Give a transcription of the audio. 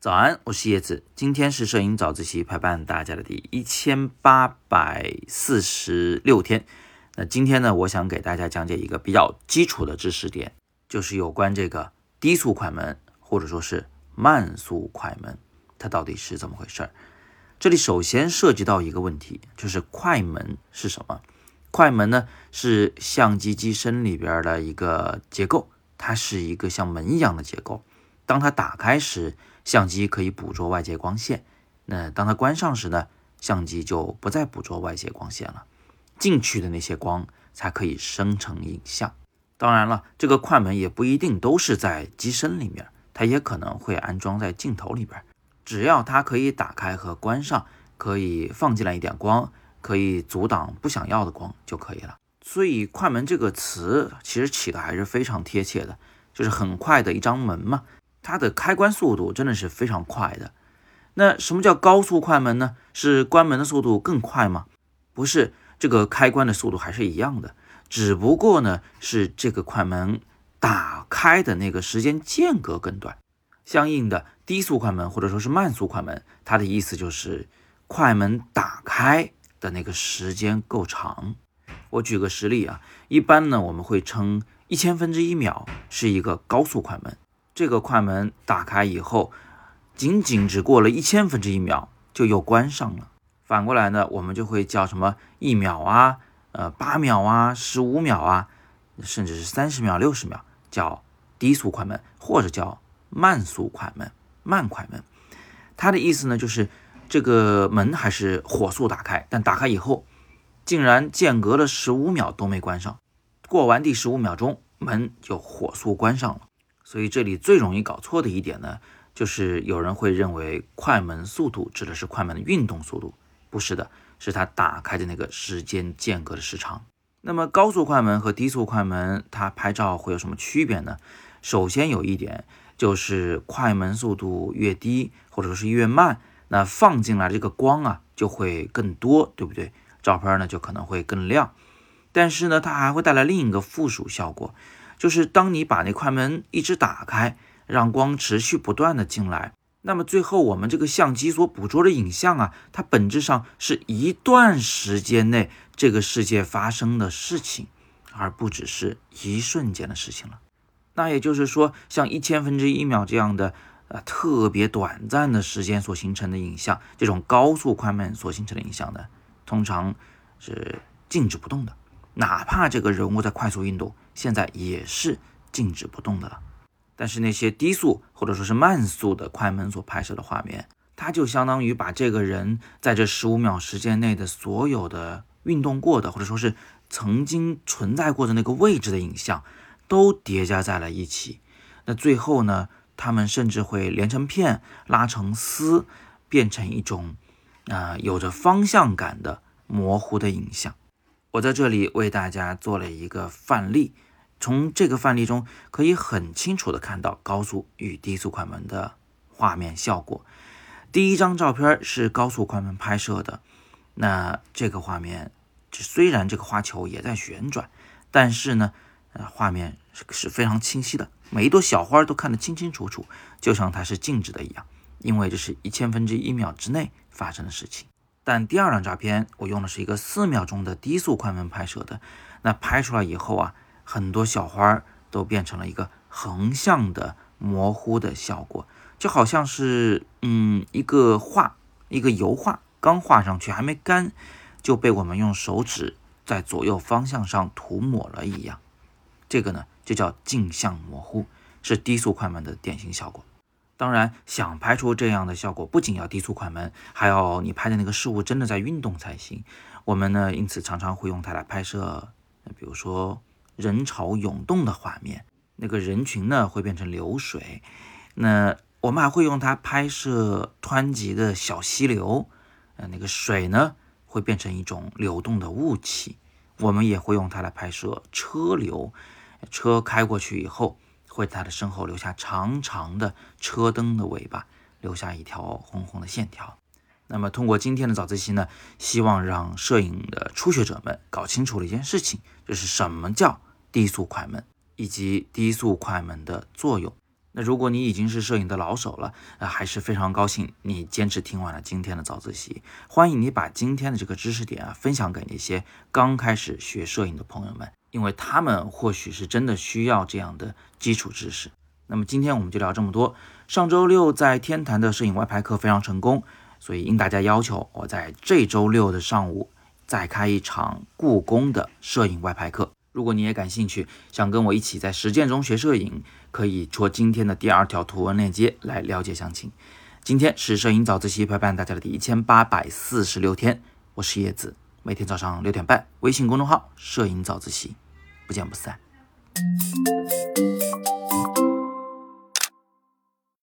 早安，我是叶子。今天是摄影早自习陪伴大家的第一千八百四十六天。那今天呢，我想给大家讲解一个比较基础的知识点，就是有关这个低速快门或者说是慢速快门，它到底是怎么回事儿？这里首先涉及到一个问题，就是快门是什么？快门呢是相机机身里边的一个结构，它是一个像门一样的结构。当它打开时，相机可以捕捉外界光线。那当它关上时呢，相机就不再捕捉外界光线了。进去的那些光才可以生成影像。当然了，这个快门也不一定都是在机身里面，它也可能会安装在镜头里边。只要它可以打开和关上，可以放进来一点光，可以阻挡不想要的光就可以了。所以“快门”这个词其实起的还是非常贴切的，就是很快的一张门嘛。它的开关速度真的是非常快的。那什么叫高速快门呢？是关门的速度更快吗？不是，这个开关的速度还是一样的，只不过呢是这个快门打开的那个时间间隔更短。相应的，低速快门或者说是慢速快门，它的意思就是快门打开的那个时间够长。我举个实例啊，一般呢我们会称一千分之一秒是一个高速快门。这个快门打开以后，仅仅只过了一千分之一秒就又关上了。反过来呢，我们就会叫什么一秒啊，呃八秒啊，十五秒啊，甚至是三十秒、六十秒，叫低速快门或者叫慢速快门、慢快门。它的意思呢，就是这个门还是火速打开，但打开以后，竟然间隔了十五秒都没关上。过完第十五秒钟，门就火速关上了。所以这里最容易搞错的一点呢，就是有人会认为快门速度指的是快门的运动速度，不是的，是它打开的那个时间间隔的时长。那么高速快门和低速快门，它拍照会有什么区别呢？首先有一点就是快门速度越低或者说是越慢，那放进来这个光啊就会更多，对不对？照片呢就可能会更亮。但是呢，它还会带来另一个附属效果。就是当你把那快门一直打开，让光持续不断的进来，那么最后我们这个相机所捕捉的影像啊，它本质上是一段时间内这个世界发生的事情，而不只是一瞬间的事情了。那也就是说，像一千分之一秒这样的呃特别短暂的时间所形成的影像，这种高速快门所形成的影像呢，通常是静止不动的。哪怕这个人物在快速运动，现在也是静止不动的了。但是那些低速或者说是慢速的快门所拍摄的画面，它就相当于把这个人在这十五秒时间内的所有的运动过的，或者说是曾经存在过的那个位置的影像，都叠加在了一起。那最后呢，他们甚至会连成片、拉成丝，变成一种啊有着方向感的模糊的影像。我在这里为大家做了一个范例，从这个范例中可以很清楚的看到高速与低速快门的画面效果。第一张照片是高速快门拍摄的，那这个画面虽然这个花球也在旋转，但是呢，呃，画面是是非常清晰的，每一朵小花都看得清清楚楚，就像它是静止的一样，因为这是一千分之一秒之内发生的事情。但第二张照片，我用的是一个四秒钟的低速快门拍摄的，那拍出来以后啊，很多小花都变成了一个横向的模糊的效果，就好像是嗯一个画，一个油画刚画上去还没干，就被我们用手指在左右方向上涂抹了一样，这个呢就叫镜像模糊，是低速快门的典型效果。当然，想拍出这样的效果，不仅要低速快门，还要你拍的那个事物真的在运动才行。我们呢，因此常常会用它来拍摄，比如说人潮涌动的画面，那个人群呢会变成流水。那我们还会用它拍摄湍急的小溪流，呃，那个水呢会变成一种流动的雾气。我们也会用它来拍摄车流，车开过去以后。会在他的身后留下长长的车灯的尾巴，留下一条红红的线条。那么，通过今天的早自习呢，希望让摄影的初学者们搞清楚了一件事情，就是什么叫低速快门。以及低速快门的作用。那如果你已经是摄影的老手了，那还是非常高兴你坚持听完了今天的早自习。欢迎你把今天的这个知识点啊分享给那些刚开始学摄影的朋友们，因为他们或许是真的需要这样的基础知识。那么今天我们就聊这么多。上周六在天坛的摄影外拍课非常成功，所以应大家要求，我在这周六的上午再开一场故宫的摄影外拍课。如果你也感兴趣，想跟我一起在实践中学摄影，可以戳今天的第二条图文链接来了解详情。今天是摄影早自习陪伴大家的第一千八百四十六天，我是叶子，每天早上六点半，微信公众号“摄影早自习”，不见不散。